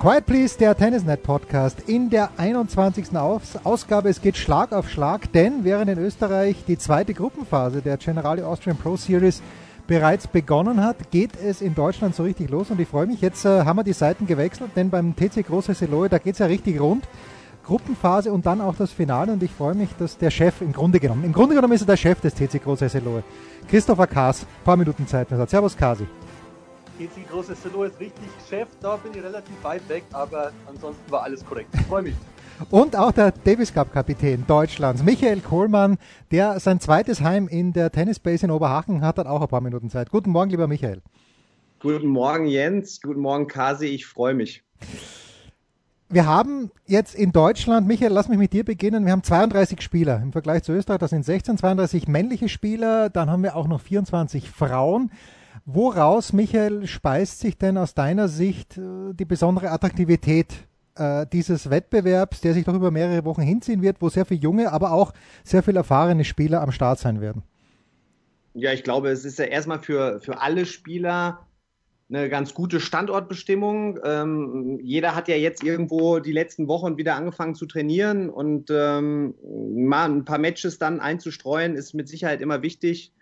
Quiet Please, der Tennisnet Podcast in der 21. Aus Ausgabe. Es geht Schlag auf Schlag, denn während in Österreich die zweite Gruppenphase der Generali Austrian Pro Series bereits begonnen hat, geht es in Deutschland so richtig los und ich freue mich. Jetzt äh, haben wir die Seiten gewechselt, denn beim TC Große Seloe, da geht es ja richtig rund. Gruppenphase und dann auch das Finale und ich freue mich, dass der Chef im Grunde genommen, im Grunde genommen ist er der Chef des TC Große Seloe, Christopher Kaas, paar Minuten Zeit. Servus Kasi. GC Großes Silo ist richtig Chef, da bin ich relativ weit weg, aber ansonsten war alles korrekt. Ich freue mich. Und auch der Davis Cup Kapitän Deutschlands, Michael Kohlmann, der sein zweites Heim in der Tennisbase in Oberhachen hat, hat auch ein paar Minuten Zeit. Guten Morgen, lieber Michael. Guten Morgen, Jens. Guten Morgen, Kasi. Ich freue mich. Wir haben jetzt in Deutschland, Michael, lass mich mit dir beginnen. Wir haben 32 Spieler im Vergleich zu Österreich. Das sind 16, 32 männliche Spieler. Dann haben wir auch noch 24 Frauen. Woraus, Michael, speist sich denn aus deiner Sicht äh, die besondere Attraktivität äh, dieses Wettbewerbs, der sich doch über mehrere Wochen hinziehen wird, wo sehr viele junge, aber auch sehr viele erfahrene Spieler am Start sein werden? Ja, ich glaube, es ist ja erstmal für, für alle Spieler eine ganz gute Standortbestimmung. Ähm, jeder hat ja jetzt irgendwo die letzten Wochen wieder angefangen zu trainieren und ähm, mal ein paar Matches dann einzustreuen, ist mit Sicherheit immer wichtig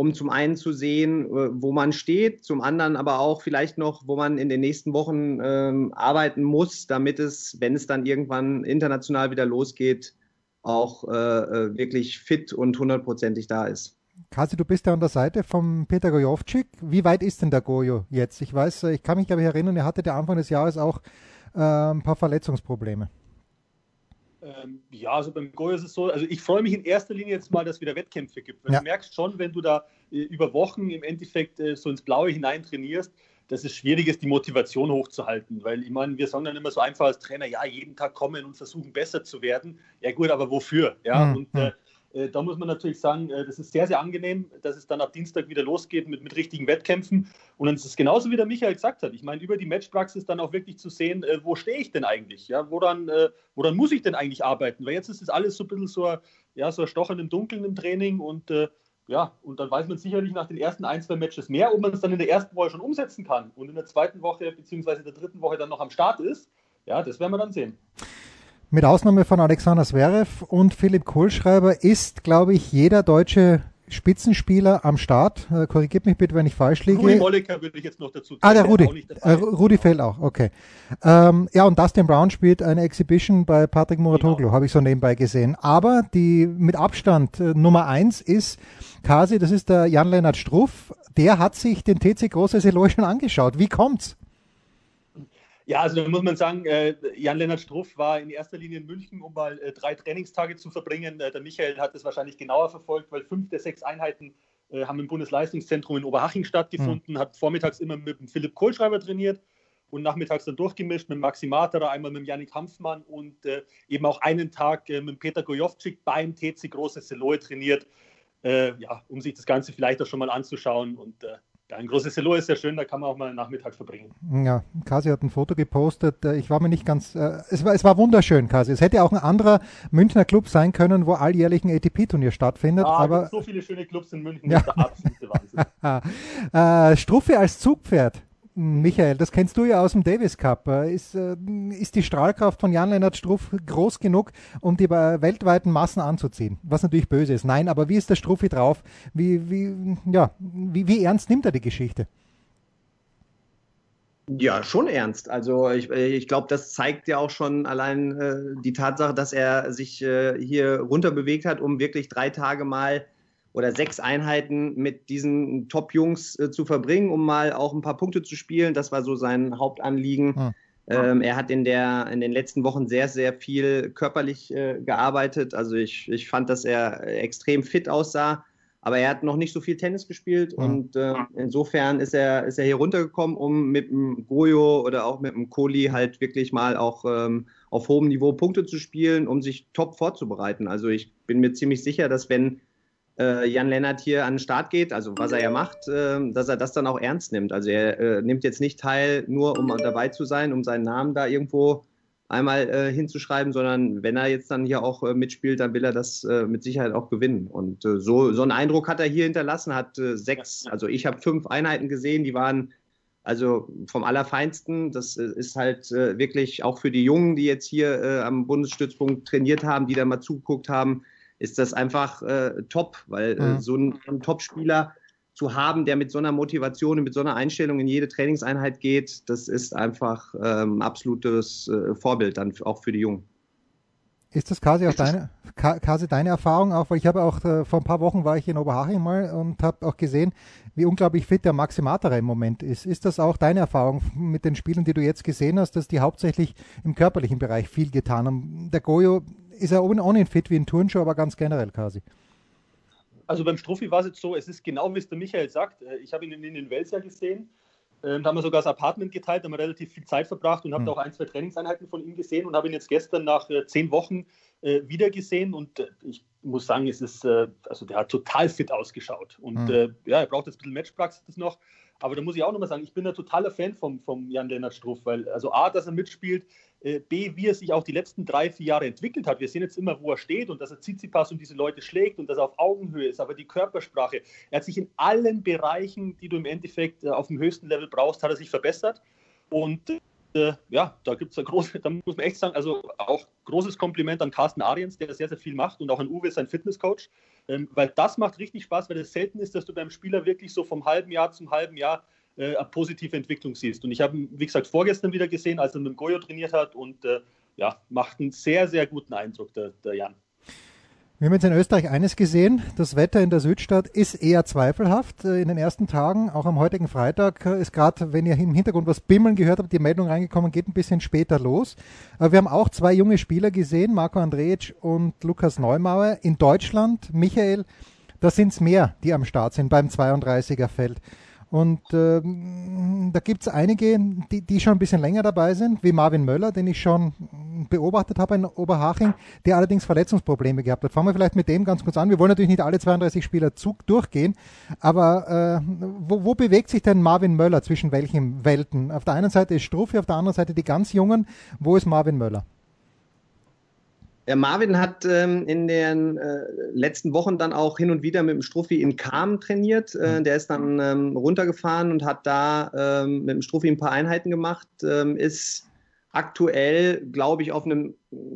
um zum einen zu sehen, äh, wo man steht, zum anderen aber auch vielleicht noch, wo man in den nächsten Wochen ähm, arbeiten muss, damit es, wenn es dann irgendwann international wieder losgeht, auch äh, äh wirklich fit und hundertprozentig da ist. Kasi, du bist ja an der Seite von Peter Gojovcik. Wie weit ist denn der Gojo jetzt? Ich weiß, äh, ich kann mich glaube ich erinnern, er hatte der Anfang des Jahres auch äh, ein paar Verletzungsprobleme. Ähm, ja, also beim Goyo ist es so, also ich freue mich in erster Linie jetzt mal, dass es wieder Wettkämpfe gibt. Weil ja. du merkst schon, wenn du da äh, über Wochen im Endeffekt äh, so ins Blaue hinein trainierst, dass es schwierig ist, die Motivation hochzuhalten. Weil ich meine, wir sagen dann immer so einfach als Trainer, ja, jeden Tag kommen und versuchen besser zu werden. Ja gut, aber wofür? Ja, mhm. und äh, äh, da muss man natürlich sagen, äh, das ist sehr, sehr angenehm, dass es dann ab Dienstag wieder losgeht mit, mit richtigen Wettkämpfen. Und dann ist es genauso, wie der Michael gesagt hat. Ich meine, über die Matchpraxis dann auch wirklich zu sehen, äh, wo stehe ich denn eigentlich? Ja, woran, woran muss ich denn eigentlich arbeiten? Weil jetzt ist das alles so ein bisschen so, ja, so ein Stochern im Dunkeln im Training und ja, und dann weiß man sicherlich nach den ersten ein, zwei Matches mehr, ob man es dann in der ersten Woche schon umsetzen kann und in der zweiten Woche in der dritten Woche dann noch am Start ist. Ja, das werden wir dann sehen. Mit Ausnahme von Alexander Zverev und Philipp Kohlschreiber ist, glaube ich, jeder deutsche Spitzenspieler am Start. Äh, korrigiert mich bitte, wenn ich falsch liege. Rudi Molliker würde ich jetzt noch dazu zählen. Ah, der Rudi. Äh, Rudi fällt auch, okay. Ähm, ja, und Dustin Brown spielt eine Exhibition bei Patrick Muratoglu, genau. habe ich so nebenbei gesehen. Aber die mit Abstand äh, Nummer eins ist Kasi, das ist der Jan-Lennart Struff. Der hat sich den TC Große Seloy schon angeschaut. Wie kommt's? Ja, also da muss man sagen, äh, Jan-Lennart Struff war in erster Linie in München, um mal äh, drei Trainingstage zu verbringen. Äh, der Michael hat es wahrscheinlich genauer verfolgt, weil fünf der sechs Einheiten äh, haben im Bundesleistungszentrum in Oberhaching stattgefunden, mhm. hat vormittags immer mit dem Philipp Kohlschreiber trainiert und nachmittags dann durchgemischt mit Maxi Materer, einmal mit Janik Hanfmann und äh, eben auch einen Tag äh, mit Peter Gojovcik beim TC Große Seloe trainiert, ja, um sich das Ganze vielleicht auch schon mal anzuschauen und ja, ein großes Selo ist sehr schön, da kann man auch mal einen Nachmittag verbringen. Ja, Kasi hat ein Foto gepostet. Äh, ich war mir nicht ganz. Äh, es, war, es war wunderschön, Kasi. Es hätte auch ein anderer Münchner Club sein können, wo alljährlich ein ATP-Turnier stattfindet. Ah, aber so viele schöne Clubs in München, ja. das ist der absolute Wahnsinn. äh, Struffe als Zugpferd. Michael, das kennst du ja aus dem Davis Cup. Äh, ist, äh, ist die Strahlkraft von Jan-Lennart Struff groß genug, um die weltweiten Massen anzuziehen? Was natürlich böse ist. Nein, aber wie ist der Struffi drauf? Wie, wie, ja, wie, wie ernst nimmt er die Geschichte? Ja, schon ernst. Also ich, ich glaube, das zeigt ja auch schon allein äh, die Tatsache, dass er sich äh, hier runterbewegt hat, um wirklich drei Tage mal oder sechs Einheiten mit diesen Top-Jungs äh, zu verbringen, um mal auch ein paar Punkte zu spielen. Das war so sein Hauptanliegen. Hm. Ähm, er hat in, der, in den letzten Wochen sehr, sehr viel körperlich äh, gearbeitet. Also ich, ich fand, dass er extrem fit aussah. Aber er hat noch nicht so viel Tennis gespielt mhm. und äh, insofern ist er, ist er hier runtergekommen, um mit dem Goyo oder auch mit dem Kohli halt wirklich mal auch ähm, auf hohem Niveau Punkte zu spielen, um sich top vorzubereiten. Also ich bin mir ziemlich sicher, dass wenn äh, Jan Lennart hier an den Start geht, also was er ja macht, äh, dass er das dann auch ernst nimmt. Also er äh, nimmt jetzt nicht teil, nur um dabei zu sein, um seinen Namen da irgendwo einmal äh, hinzuschreiben, sondern wenn er jetzt dann hier auch äh, mitspielt, dann will er das äh, mit Sicherheit auch gewinnen. Und so, so einen Eindruck hat er hier hinterlassen, hat sechs, also ich habe fünf Einheiten gesehen, die waren also vom Allerfeinsten. Das ist halt wirklich auch für die Jungen, die jetzt hier am Bundesstützpunkt trainiert haben, die da mal zugeguckt haben, ist das einfach top, weil mhm. so ein, ein Top-Spieler zu haben, der mit so einer Motivation und mit so einer Einstellung in jede Trainingseinheit geht, das ist einfach ähm, absolutes äh, Vorbild dann auch für die Jungen. Ist das quasi auch deine, quasi deine Erfahrung auch? Weil ich habe auch äh, vor ein paar Wochen war ich in Oberhaching mal und habe auch gesehen, wie unglaublich fit der Maxi Materer im Moment ist. Ist das auch deine Erfahrung mit den Spielen, die du jetzt gesehen hast, dass die hauptsächlich im körperlichen Bereich viel getan haben? Der Goyo ist ja ohnehin fit wie ein Turnschuh, aber ganz generell quasi. Also beim Struffi war es jetzt so, es ist genau wie es der Michael sagt. Äh, ich habe ihn in den Wels ja gesehen. Ähm, da haben wir sogar das Apartment geteilt, da haben wir relativ viel Zeit verbracht und habe mhm. auch ein, zwei Trainingseinheiten von ihm gesehen und habe ihn jetzt gestern nach äh, zehn Wochen äh, wieder gesehen und äh, ich muss sagen, es ist, also der hat total fit ausgeschaut und mhm. ja, er braucht jetzt ein bisschen Matchpraxis noch, aber da muss ich auch nochmal sagen, ich bin ein totaler Fan vom, vom Jan-Lennart Struff, weil also A, dass er mitspielt, B, wie er sich auch die letzten drei, vier Jahre entwickelt hat. Wir sehen jetzt immer, wo er steht und dass er Tsitsipas und diese Leute schlägt und dass er auf Augenhöhe ist, aber die Körpersprache, er hat sich in allen Bereichen, die du im Endeffekt äh, auf dem höchsten Level brauchst, hat er sich verbessert. Und äh, ja, da gibt es ein großes, da muss man echt sagen, also auch großes Kompliment an Carsten Ariens, der sehr, sehr viel macht und auch an Uwe, sein Fitnesscoach, ähm, weil das macht richtig Spaß, weil es selten ist, dass du beim Spieler wirklich so vom halben Jahr zum halben Jahr äh, positive Entwicklung siehst. Und ich habe wie gesagt, vorgestern wieder gesehen, als er mit dem Goyo trainiert hat und äh, ja, macht einen sehr, sehr guten Eindruck, der, der Jan. Wir haben jetzt in Österreich eines gesehen, das Wetter in der Südstadt ist eher zweifelhaft. Äh, in den ersten Tagen, auch am heutigen Freitag, äh, ist gerade, wenn ihr im Hintergrund was bimmeln gehört habt, die Meldung reingekommen, geht ein bisschen später los. Aber wir haben auch zwei junge Spieler gesehen, Marco Andrejic und Lukas Neumauer. In Deutschland, Michael, da sind es mehr, die am Start sind beim 32er Feld. Und ähm, da gibt es einige, die, die schon ein bisschen länger dabei sind, wie Marvin Möller, den ich schon beobachtet habe in Oberhaching, der allerdings Verletzungsprobleme gehabt hat. Fangen wir vielleicht mit dem ganz kurz an. Wir wollen natürlich nicht alle 32 Spieler Zug durchgehen, aber äh, wo, wo bewegt sich denn Marvin Möller zwischen welchen Welten? Auf der einen Seite ist Struffi, auf der anderen Seite die ganz Jungen. Wo ist Marvin Möller? Der Marvin hat ähm, in den äh, letzten Wochen dann auch hin und wieder mit dem Struffi in Kam trainiert. Äh, mhm. der ist dann ähm, runtergefahren und hat da ähm, mit dem Struffi ein paar Einheiten gemacht. Ähm, ist aktuell, glaube ich, auf einem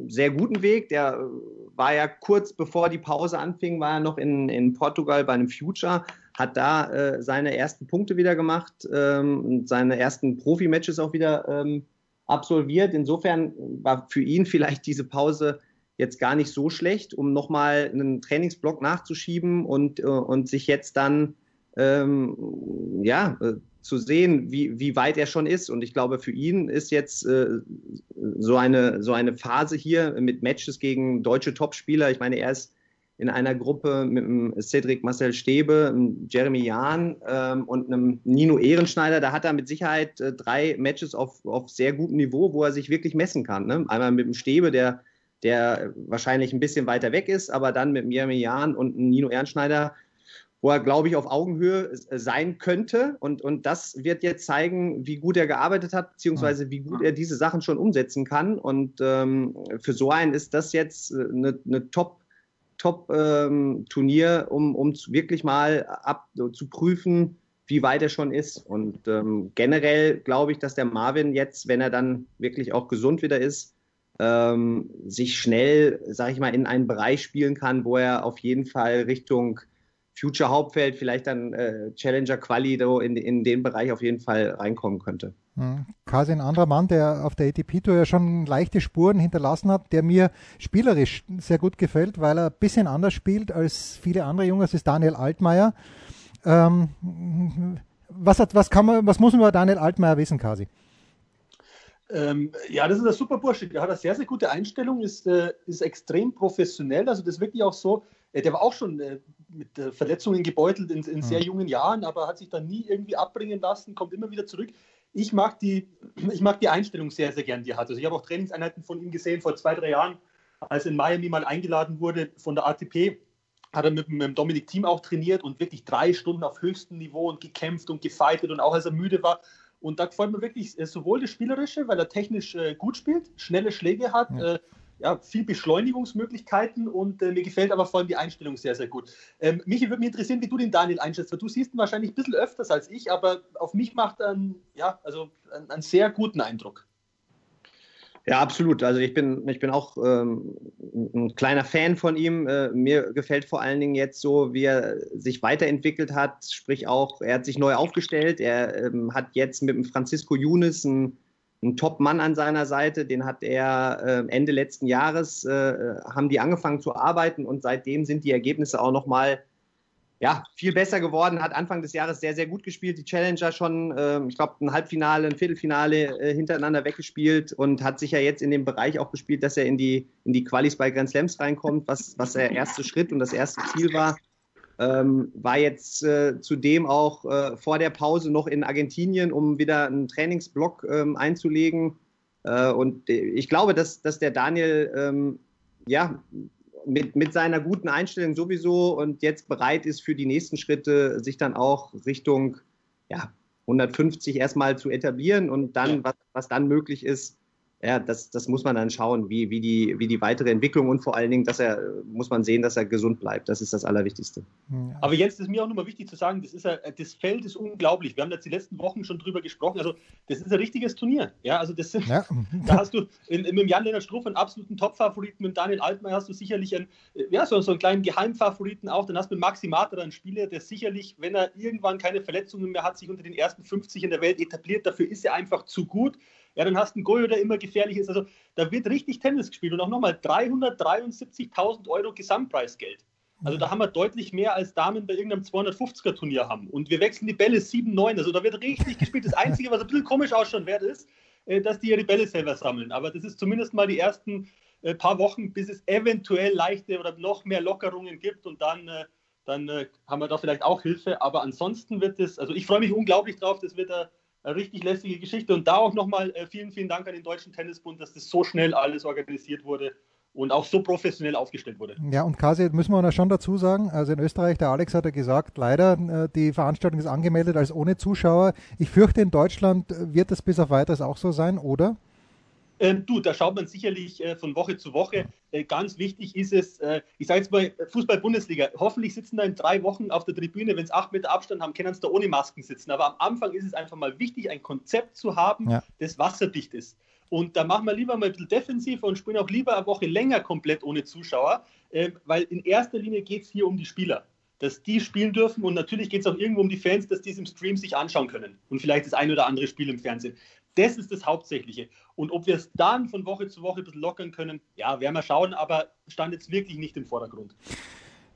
sehr guten Weg. Der war ja kurz bevor die Pause anfing, war er noch in, in Portugal bei einem Future, hat da äh, seine ersten Punkte wieder gemacht ähm, und seine ersten Profi-Matches auch wieder ähm, absolviert. Insofern war für ihn vielleicht diese Pause jetzt gar nicht so schlecht, um nochmal einen Trainingsblock nachzuschieben und, äh, und sich jetzt dann ähm, ja, äh, zu sehen, wie, wie weit er schon ist. Und ich glaube, für ihn ist jetzt äh, so, eine, so eine Phase hier mit Matches gegen deutsche Topspieler. Ich meine, er ist in einer Gruppe mit einem Cedric Marcel Stäbe, Jeremy Jahn ähm, und einem Nino Ehrenschneider. Da hat er mit Sicherheit äh, drei Matches auf, auf sehr gutem Niveau, wo er sich wirklich messen kann. Ne? Einmal mit dem Stäbe, der der wahrscheinlich ein bisschen weiter weg ist, aber dann mit Jeremy Jahn und Nino Ernschneider, wo er, glaube ich, auf Augenhöhe sein könnte. Und, und das wird jetzt zeigen, wie gut er gearbeitet hat, beziehungsweise wie gut er diese Sachen schon umsetzen kann. Und ähm, für so einen ist das jetzt eine, eine Top- Top-Turnier, ähm, um, um wirklich mal ab, zu prüfen, wie weit er schon ist. Und ähm, generell glaube ich, dass der Marvin jetzt, wenn er dann wirklich auch gesund wieder ist, ähm, sich schnell, sage ich mal, in einen Bereich spielen kann, wo er auf jeden Fall Richtung Future Hauptfeld, vielleicht dann äh, Challenger Quali in, in den Bereich auf jeden Fall reinkommen könnte. Mhm. Kasi ein anderer Mann, der auf der ATP Tour ja schon leichte Spuren hinterlassen hat, der mir spielerisch sehr gut gefällt, weil er ein bisschen anders spielt als viele andere Junge, das ist Daniel Altmaier. Ähm, was, hat, was, kann man, was muss man über Daniel Altmaier wissen, Kasi? Ähm, ja, das ist ein super Bursche. Der hat eine sehr, sehr gute Einstellung, ist, äh, ist extrem professionell. Also das ist wirklich auch so, äh, der war auch schon äh, mit Verletzungen gebeutelt in, in sehr mhm. jungen Jahren, aber hat sich dann nie irgendwie abbringen lassen, kommt immer wieder zurück. Ich mag die, ich mag die Einstellung sehr, sehr gern, die er hat. Also ich habe auch Trainingseinheiten von ihm gesehen vor zwei, drei Jahren, als er in Miami mal eingeladen wurde von der ATP hat er mit, mit dem Dominik Team auch trainiert und wirklich drei Stunden auf höchstem Niveau und gekämpft und gefeitet und auch als er müde war, und da gefällt mir wirklich äh, sowohl das Spielerische, weil er technisch äh, gut spielt, schnelle Schläge hat, ja. Äh, ja, viel Beschleunigungsmöglichkeiten und mir gefällt aber vor allem die Einstellung sehr, sehr gut. Ähm, Michi, würde mich interessieren, wie du den Daniel einschätzt, weil du siehst ihn wahrscheinlich ein bisschen öfters als ich, aber auf mich macht er einen, ja, also einen, einen sehr guten Eindruck. Ja, absolut. Also ich bin, ich bin auch ähm, ein kleiner Fan von ihm. Äh, mir gefällt vor allen Dingen jetzt so, wie er sich weiterentwickelt hat. Sprich auch, er hat sich neu aufgestellt. Er ähm, hat jetzt mit dem Francisco Younes einen, einen Top-Mann an seiner Seite. Den hat er äh, Ende letzten Jahres, äh, haben die angefangen zu arbeiten und seitdem sind die Ergebnisse auch nochmal ja, viel besser geworden, hat Anfang des Jahres sehr, sehr gut gespielt. Die Challenger schon, äh, ich glaube, ein Halbfinale, ein Viertelfinale äh, hintereinander weggespielt und hat sich ja jetzt in dem Bereich auch gespielt, dass er in die, in die Qualis bei Grand Slams reinkommt, was, was der erste Schritt und das erste Ziel war. Ähm, war jetzt äh, zudem auch äh, vor der Pause noch in Argentinien, um wieder einen Trainingsblock ähm, einzulegen. Äh, und ich glaube, dass, dass der Daniel ähm, ja, mit, mit seiner guten Einstellung sowieso und jetzt bereit ist für die nächsten Schritte, sich dann auch Richtung ja, 150 erstmal zu etablieren und dann, was, was dann möglich ist, ja, das, das muss man dann schauen, wie, wie, die, wie die weitere Entwicklung und vor allen Dingen, dass er, muss man sehen, dass er gesund bleibt. Das ist das Allerwichtigste. Aber jetzt ist mir auch nochmal wichtig zu sagen, das, ist ein, das Feld ist unglaublich. Wir haben jetzt die letzten Wochen schon drüber gesprochen. Also, das ist ein richtiges Turnier. Ja, also das, ja. da hast du in, mit Jan-Lennart Struff einen absoluten Top-Favoriten, mit Daniel Altmaier hast du sicherlich einen, ja, so, so einen kleinen Geheimfavoriten auch. Dann hast du mit Maxi Mater einen Spieler, der sicherlich, wenn er irgendwann keine Verletzungen mehr hat, sich unter den ersten 50 in der Welt etabliert. Dafür ist er einfach zu gut. Ja, dann hast du einen Goyo, der immer gefährlich ist. Also da wird richtig Tennis gespielt und auch nochmal 373.000 Euro Gesamtpreisgeld. Also da haben wir deutlich mehr als Damen bei irgendeinem 250er Turnier haben. Und wir wechseln die Bälle 7-9. Also da wird richtig gespielt. Das Einzige, was ein bisschen komisch ausschauen wird, ist, äh, dass die ihre Bälle selber sammeln. Aber das ist zumindest mal die ersten äh, paar Wochen, bis es eventuell leichte oder noch mehr Lockerungen gibt. Und dann, äh, dann haben wir da vielleicht auch Hilfe. Aber ansonsten wird es, also ich freue mich unglaublich drauf. Das wird eine richtig lästige Geschichte. Und da auch nochmal äh, vielen, vielen Dank an den Deutschen Tennisbund, dass das so schnell alles organisiert wurde und auch so professionell aufgestellt wurde. Ja, und Kasi, müssen wir schon dazu sagen, also in Österreich, der Alex hat ja gesagt, leider, äh, die Veranstaltung ist angemeldet als ohne Zuschauer. Ich fürchte, in Deutschland wird es bis auf weiteres auch so sein, oder? Ähm, du, da schaut man sicherlich äh, von Woche zu Woche. Äh, ganz wichtig ist es, äh, ich sage jetzt mal, Fußball-Bundesliga. Hoffentlich sitzen da in drei Wochen auf der Tribüne, wenn es acht Meter Abstand haben, können sie da ohne Masken sitzen. Aber am Anfang ist es einfach mal wichtig, ein Konzept zu haben, ja. das wasserdicht ist. Und da machen wir lieber mal ein bisschen defensiver und spielen auch lieber eine Woche länger komplett ohne Zuschauer, äh, weil in erster Linie geht es hier um die Spieler dass die spielen dürfen und natürlich geht es auch irgendwo um die Fans, dass die es im Stream sich anschauen können und vielleicht das ein oder andere Spiel im Fernsehen. Das ist das Hauptsächliche. Und ob wir es dann von Woche zu Woche ein bisschen lockern können, ja, werden wir schauen, aber stand jetzt wirklich nicht im Vordergrund.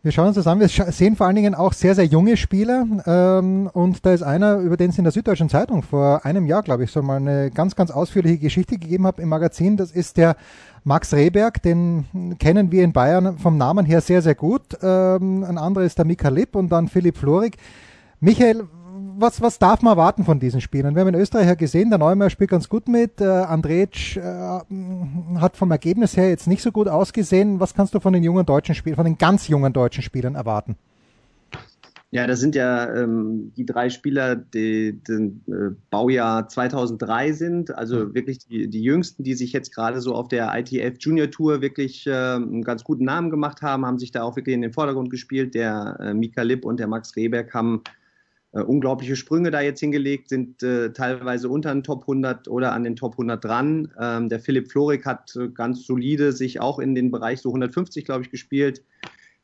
Wir schauen uns das an. Wir sehen vor allen Dingen auch sehr, sehr junge Spieler. Ähm, und da ist einer, über den es in der Süddeutschen Zeitung vor einem Jahr, glaube ich, so mal eine ganz, ganz ausführliche Geschichte gegeben habe im Magazin. Das ist der Max Rehberg. Den kennen wir in Bayern vom Namen her sehr, sehr gut. Ähm, ein anderer ist der Mika Lipp und dann Philipp Florig. Michael, was, was darf man erwarten von diesen Spielern? Wir haben in Österreich ja gesehen, der Neumeier spielt ganz gut mit. Äh, Andrej äh, hat vom Ergebnis her jetzt nicht so gut ausgesehen. Was kannst du von den jungen deutschen Spielern, von den ganz jungen deutschen Spielern erwarten? Ja, das sind ja ähm, die drei Spieler, die, die äh, Baujahr 2003 sind, also mhm. wirklich die, die jüngsten, die sich jetzt gerade so auf der ITF Junior Tour wirklich äh, einen ganz guten Namen gemacht haben, haben sich da auch wirklich in den Vordergrund gespielt. Der äh, Mika Lipp und der Max Rehberg haben äh, unglaubliche Sprünge da jetzt hingelegt, sind äh, teilweise unter den Top 100 oder an den Top 100 dran. Ähm, der Philipp Florik hat äh, ganz solide sich auch in den Bereich so 150, glaube ich, gespielt.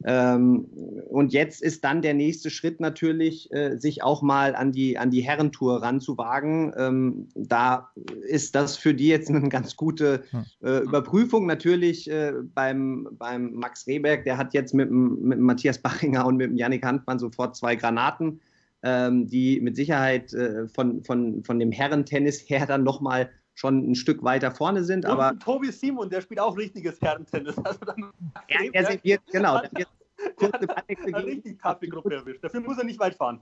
Ähm, und jetzt ist dann der nächste Schritt natürlich, äh, sich auch mal an die, an die Herrentour ranzuwagen. Ähm, da ist das für die jetzt eine ganz gute äh, Überprüfung. Natürlich beim, beim Max Rehberg, der hat jetzt mit, mit Matthias Bachinger und mit dem Yannick Handmann sofort zwei Granaten ähm, die mit Sicherheit äh, von, von, von dem Herrentennis her dann nochmal schon ein Stück weiter vorne sind. Und aber Tobi Simon, der spielt auch richtiges Herrentennis. Also dann er, er serviert, genau. Richtig taffe Gruppe erwischt. Dafür muss er nicht weit fahren.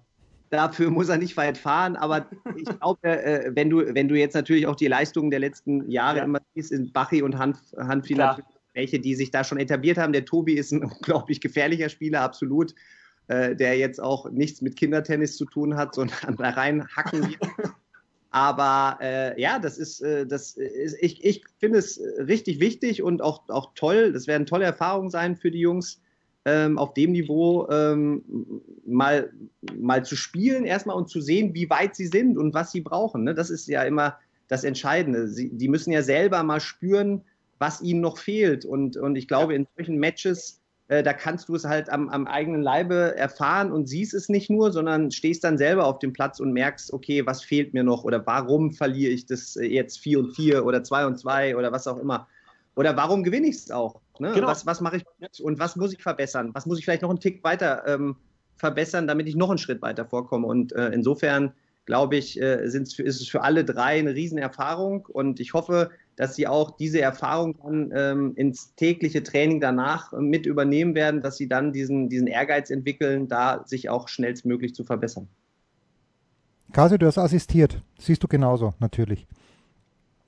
Dafür muss er nicht weit fahren, aber ich glaube, äh, wenn, du, wenn du jetzt natürlich auch die Leistungen der letzten Jahre ja. immer siehst, sind Bachi und Hanf, Hanfi natürlich welche, die sich da schon etabliert haben. Der Tobi ist ein unglaublich gefährlicher Spieler, absolut, äh, der jetzt auch nichts mit Kindertennis zu tun hat, sondern da rein hacken wird. Aber äh, ja, das ist, äh, das ist, ich, ich finde es richtig wichtig und auch, auch toll. Das werden tolle Erfahrungen sein für die Jungs, ähm, auf dem Niveau ähm, mal, mal zu spielen erstmal und zu sehen, wie weit sie sind und was sie brauchen. Ne? Das ist ja immer das Entscheidende. Sie, die müssen ja selber mal spüren, was ihnen noch fehlt. Und, und ich glaube, in solchen Matches äh, da kannst du es halt am, am, eigenen Leibe erfahren und siehst es nicht nur, sondern stehst dann selber auf dem Platz und merkst, okay, was fehlt mir noch oder warum verliere ich das äh, jetzt 4 und 4 oder 2 und 2 oder was auch immer. Oder warum gewinne ich es auch? Ne? Genau. Was, was mache ich und was muss ich verbessern? Was muss ich vielleicht noch einen Tick weiter ähm, verbessern, damit ich noch einen Schritt weiter vorkomme? Und äh, insofern glaube ich, äh, ist es für alle drei eine Riesenerfahrung und ich hoffe, dass sie auch diese Erfahrung dann ähm, ins tägliche Training danach mit übernehmen werden, dass sie dann diesen, diesen Ehrgeiz entwickeln, da sich auch schnellstmöglich zu verbessern. Kasi, du hast assistiert. Siehst du genauso, natürlich.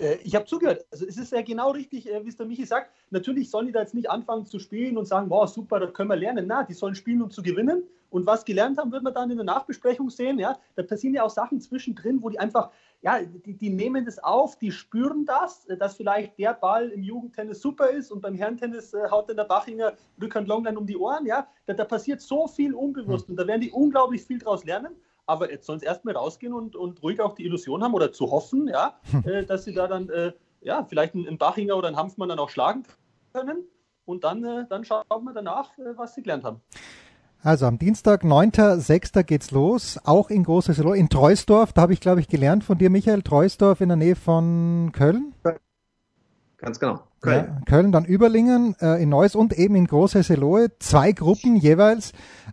Äh, ich habe zugehört. Also es ist ja genau richtig, äh, wie es der Michi sagt. Natürlich sollen die da jetzt nicht anfangen zu spielen und sagen, wow, super, da können wir lernen. Na, die sollen spielen, um zu gewinnen. Und was gelernt haben, wird man dann in der Nachbesprechung sehen. Ja, da passieren ja auch Sachen zwischendrin, wo die einfach, ja, die, die nehmen das auf, die spüren das, äh, dass vielleicht der Ball im Jugendtennis super ist und beim Herrentennis äh, haut dann der Bachinger Rückhand Longline um die Ohren. Ja, da, da passiert so viel unbewusst und da werden die unglaublich viel daraus lernen aber jetzt sollen sie erstmal rausgehen und, und ruhig auch die Illusion haben oder zu hoffen, ja, äh, dass sie da dann äh, ja, vielleicht einen, einen, Bachinger oder einen Hanfmann dann auch schlagen können. Und dann, äh, dann schauen wir danach, äh, was sie gelernt haben. Also am Dienstag, 9.6. geht's los, auch in Großes in Treusdorf. Da habe ich, glaube ich, gelernt von dir, Michael. Treusdorf in der Nähe von Köln. Ganz genau. Köln. Ja, Köln, dann Überlingen äh, in Neuss und eben in Groß Hesselohe. Zwei Gruppen jeweils.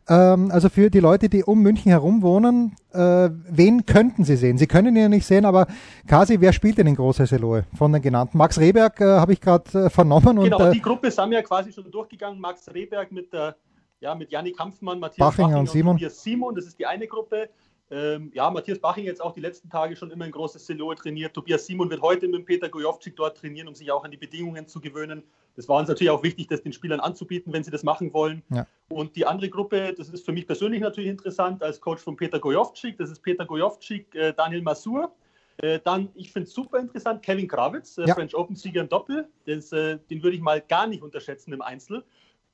Ähm, also für die Leute, die um München herum wohnen, äh, wen könnten sie sehen? Sie können ihn ja nicht sehen, aber Kasi, wer spielt denn in Groß Hesselohe von den genannten? Max Rehberg äh, habe ich gerade äh, vernommen. Genau, und, äh, die Gruppe sind ja quasi schon durchgegangen. Max Rehberg mit der ja, mit Janik Kampfmann, Matthias Bachinger, Bachinger und Simon. Und Simon, das ist die eine Gruppe. Ähm, ja, Matthias Baching jetzt auch die letzten Tage schon immer ein großes Siloe trainiert. Tobias Simon wird heute mit Peter Gojovcik dort trainieren, um sich auch an die Bedingungen zu gewöhnen. Das war uns natürlich auch wichtig, das den Spielern anzubieten, wenn sie das machen wollen. Ja. Und die andere Gruppe, das ist für mich persönlich natürlich interessant, als Coach von Peter Gojovcik, das ist Peter Gojovcik, äh, Daniel Masur. Äh, dann, ich finde es super interessant, Kevin Krawitz, äh, ja. French Open-Sieger im Doppel. Das, äh, den würde ich mal gar nicht unterschätzen im Einzel.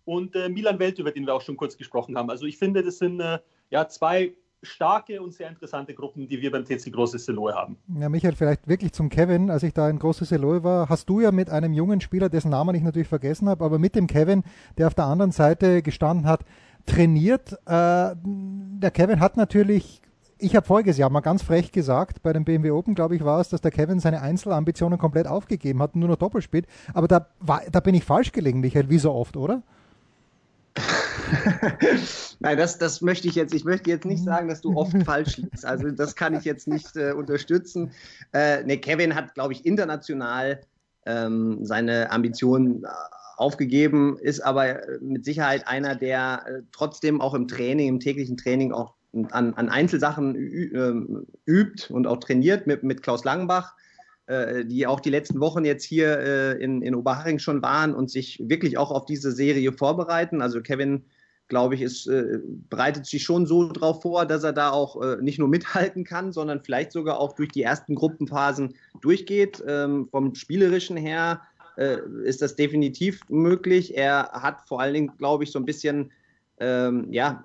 Und äh, Milan Welt, über den wir auch schon kurz gesprochen haben. Also ich finde, das sind äh, ja zwei starke und sehr interessante Gruppen, die wir beim TC Großes Seloe haben. Ja, Michael, vielleicht wirklich zum Kevin. Als ich da in Großes Seloe war, hast du ja mit einem jungen Spieler, dessen Namen ich natürlich vergessen habe, aber mit dem Kevin, der auf der anderen Seite gestanden hat, trainiert. Äh, der Kevin hat natürlich ich habe voriges Jahr mal ganz frech gesagt, bei dem BMW Open, glaube ich, war es, dass der Kevin seine Einzelambitionen komplett aufgegeben hat und nur noch Doppel spielt. Aber da, war, da bin ich falsch gelegen, Michael, wie so oft, oder? Nein, das, das möchte ich jetzt. Ich möchte jetzt nicht sagen, dass du oft falsch liegst. Also das kann ich jetzt nicht äh, unterstützen. Äh, ne, Kevin hat, glaube ich, international ähm, seine Ambitionen äh, aufgegeben, ist aber äh, mit Sicherheit einer, der äh, trotzdem auch im Training, im täglichen Training auch an, an Einzelsachen ähm, übt und auch trainiert mit, mit Klaus Langenbach äh, die auch die letzten Wochen jetzt hier äh, in, in Oberhaching schon waren und sich wirklich auch auf diese Serie vorbereiten. Also Kevin, glaube ich, ist, äh, bereitet sich schon so darauf vor, dass er da auch äh, nicht nur mithalten kann, sondern vielleicht sogar auch durch die ersten Gruppenphasen durchgeht. Ähm, vom Spielerischen her äh, ist das definitiv möglich. Er hat vor allen Dingen, glaube ich, so ein bisschen, ähm, ja,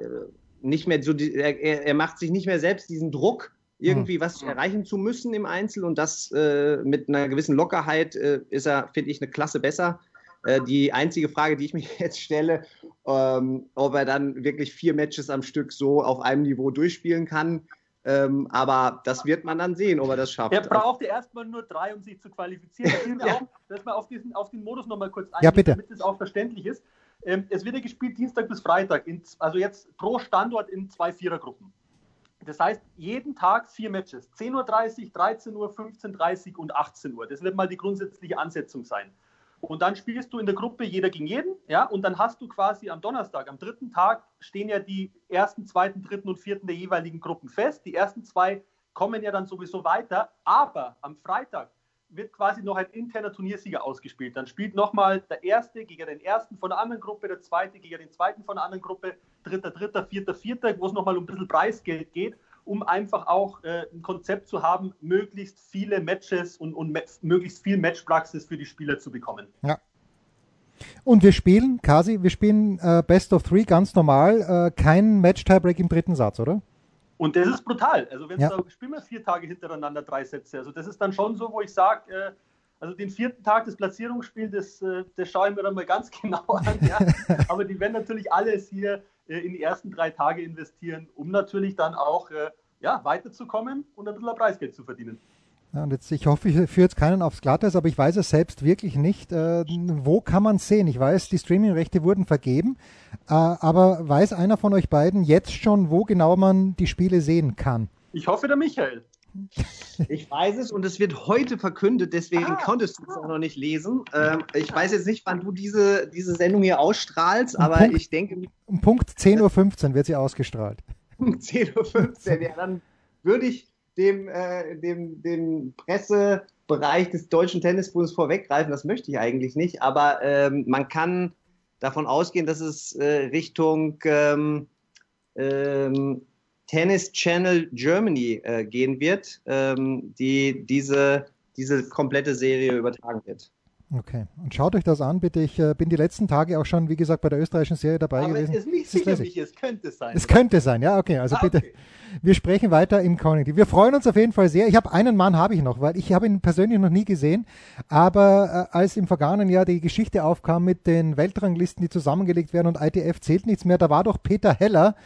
nicht mehr so, die, er, er macht sich nicht mehr selbst diesen Druck, irgendwie was erreichen zu müssen im Einzel und das äh, mit einer gewissen Lockerheit äh, ist er, finde ich, eine Klasse besser. Äh, die einzige Frage, die ich mir jetzt stelle, ähm, ob er dann wirklich vier Matches am Stück so auf einem Niveau durchspielen kann. Ähm, aber das wird man dann sehen, ob er das schafft. Er brauchte erstmal nur drei, um sich zu qualifizieren. ja. auch, dass man auf, diesen, auf den Modus nochmal kurz eingehen, ja, bitte. damit es auch verständlich ist. Ähm, es wird ja gespielt Dienstag bis Freitag, in, also jetzt pro Standort in zwei Vierergruppen. das heißt, jeden Tag vier Matches. 10.30 Uhr, 13 Uhr, 15.30 Uhr und 18 Uhr. Das wird mal die grundsätzliche Ansetzung sein. Und dann spielst du in der Gruppe jeder gegen jeden, ja, und dann hast du quasi am Donnerstag, am dritten Tag, stehen ja die ersten, zweiten, dritten und vierten der jeweiligen Gruppen fest. Die ersten zwei kommen ja dann sowieso weiter, aber am Freitag wird quasi noch ein interner Turniersieger ausgespielt. Dann spielt nochmal der Erste gegen den Ersten von der anderen Gruppe, der Zweite gegen den Zweiten von der anderen Gruppe, Dritter, Dritter, Vierter, Vierter, wo es nochmal um ein bisschen Preisgeld geht, um einfach auch äh, ein Konzept zu haben, möglichst viele Matches und, und möglichst viel Matchpraxis für die Spieler zu bekommen. Ja. Und wir spielen, Kasi, wir spielen äh, Best of Three ganz normal, äh, kein Match-Tiebreak im dritten Satz, oder? Und das ist brutal. Also wenn ja. da spielen wir vier Tage hintereinander drei Sätze. Also das ist dann schon so, wo ich sage, äh, also den vierten Tag des Platzierungsspiels, das, äh, das schaue ich mir dann mal ganz genau an. Ja. Aber die werden natürlich alles hier in die ersten drei Tage investieren, um natürlich dann auch äh, ja, weiterzukommen und ein bisschen Preisgeld zu verdienen. Ja, und jetzt, ich hoffe, ich führe jetzt keinen aufs Glatteis, aber ich weiß es selbst wirklich nicht. Äh, wo kann man sehen? Ich weiß, die Streaming-Rechte wurden vergeben, äh, aber weiß einer von euch beiden jetzt schon, wo genau man die Spiele sehen kann? Ich hoffe, der Michael. Ich weiß es und es wird heute verkündet, deswegen ah, konntest du es auch noch nicht lesen. Ähm, ich weiß jetzt nicht, wann du diese, diese Sendung hier ausstrahlst, um aber Punkt, ich denke. Um Punkt 10.15 Uhr wird sie ausgestrahlt. Um 10.15 Uhr, ja, dann würde ich dem, äh, dem, dem Pressebereich des Deutschen Tennisbundes vorweggreifen. Das möchte ich eigentlich nicht, aber ähm, man kann davon ausgehen, dass es äh, Richtung ähm, ähm, Tennis Channel Germany äh, gehen wird, ähm, die diese, diese komplette Serie übertragen wird. Okay, und schaut euch das an, bitte. Ich äh, bin die letzten Tage auch schon, wie gesagt, bei der österreichischen Serie dabei Aber gewesen. Es ist nicht sicher, wie es könnte sein. Es oder? könnte sein, ja, okay. Also ah, bitte, okay. wir sprechen weiter im Community. Wir freuen uns auf jeden Fall sehr. Ich habe einen Mann habe ich noch, weil ich habe ihn persönlich noch nie gesehen. Aber äh, als im vergangenen Jahr die Geschichte aufkam mit den Weltranglisten, die zusammengelegt werden und ITF zählt nichts mehr, da war doch Peter Heller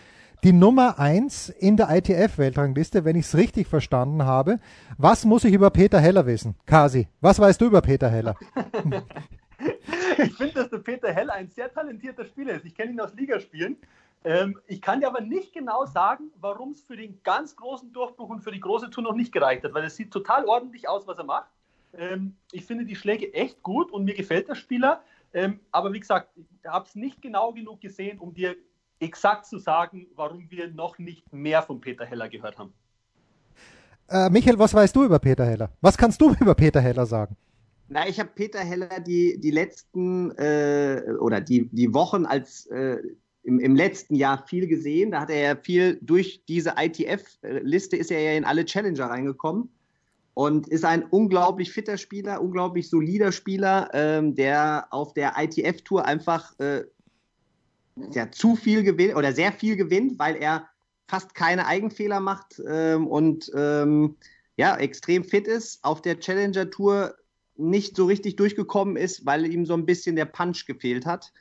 die Nummer 1 in der ITF-Weltrangliste, wenn ich es richtig verstanden habe. Was muss ich über Peter Heller wissen? Kasi, was weißt du über Peter Heller? ich finde, dass der Peter Heller ein sehr talentierter Spieler ist. Ich kenne ihn aus Ligaspielen. Ähm, ich kann dir aber nicht genau sagen, warum es für den ganz großen Durchbruch und für die große Tour noch nicht gereicht hat, weil es sieht total ordentlich aus, was er macht. Ähm, ich finde die Schläge echt gut und mir gefällt der Spieler. Ähm, aber wie gesagt, ich habe es nicht genau genug gesehen, um dir exakt zu sagen, warum wir noch nicht mehr von Peter Heller gehört haben. Äh, Michael, was weißt du über Peter Heller? Was kannst du über Peter Heller sagen? Na, ich habe Peter Heller die, die letzten äh, oder die, die Wochen als äh, im, im letzten Jahr viel gesehen. Da hat er ja viel durch diese ITF-Liste ist er ja in alle Challenger reingekommen und ist ein unglaublich fitter Spieler, unglaublich solider Spieler, ähm, der auf der ITF-Tour einfach äh, ja, zu viel gewinnt oder sehr viel gewinnt, weil er fast keine Eigenfehler macht ähm, und ähm, ja, extrem fit ist, auf der Challenger Tour nicht so richtig durchgekommen ist, weil ihm so ein bisschen der Punch gefehlt hat.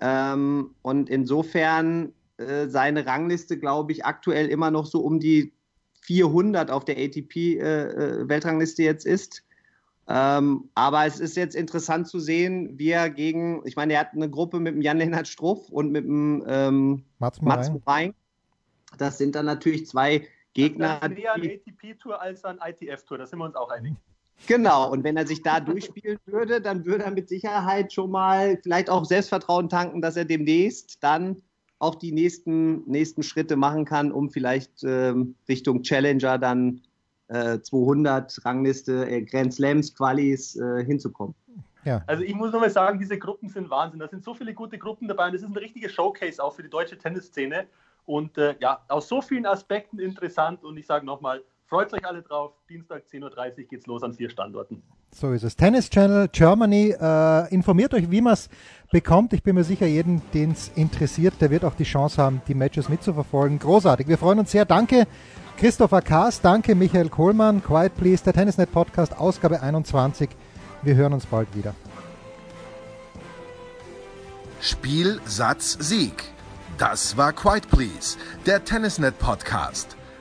Ähm, und insofern äh, seine Rangliste, glaube ich, aktuell immer noch so um die 400 auf der ATP-Weltrangliste äh, äh jetzt ist. Ähm, aber es ist jetzt interessant zu sehen, wie er gegen, ich meine, er hat eine Gruppe mit dem Jan-Lennart Struff und mit dem ähm, Mats Morain. Das sind dann natürlich zwei Gegner. Das ist mehr eine ATP-Tour als eine ITF-Tour, da sind wir uns auch einig. Genau, und wenn er sich da durchspielen würde, dann würde er mit Sicherheit schon mal vielleicht auch Selbstvertrauen tanken, dass er demnächst dann auch die nächsten, nächsten Schritte machen kann, um vielleicht ähm, Richtung Challenger dann 200 äh, Rangliste, äh, Grand Slams, Qualis äh, hinzukommen. Ja. Also ich muss nochmal sagen, diese Gruppen sind Wahnsinn. Da sind so viele gute Gruppen dabei und das ist ein richtiger Showcase auch für die deutsche Tennisszene. Und äh, ja, aus so vielen Aspekten interessant. Und ich sage nochmal, freut euch alle drauf. Dienstag 10.30 Uhr geht's los an vier Standorten. So ist es. Tennis Channel Germany. Äh, informiert euch, wie man es bekommt. Ich bin mir sicher, jeden, den es interessiert, der wird auch die Chance haben, die Matches mitzuverfolgen. Großartig. Wir freuen uns sehr. Danke Christopher Kaas, danke Michael Kohlmann, Quiet Please, der Tennisnet Podcast, Ausgabe 21. Wir hören uns bald wieder. Spiel, Satz, Sieg. Das war Quiet Please, der Tennisnet Podcast.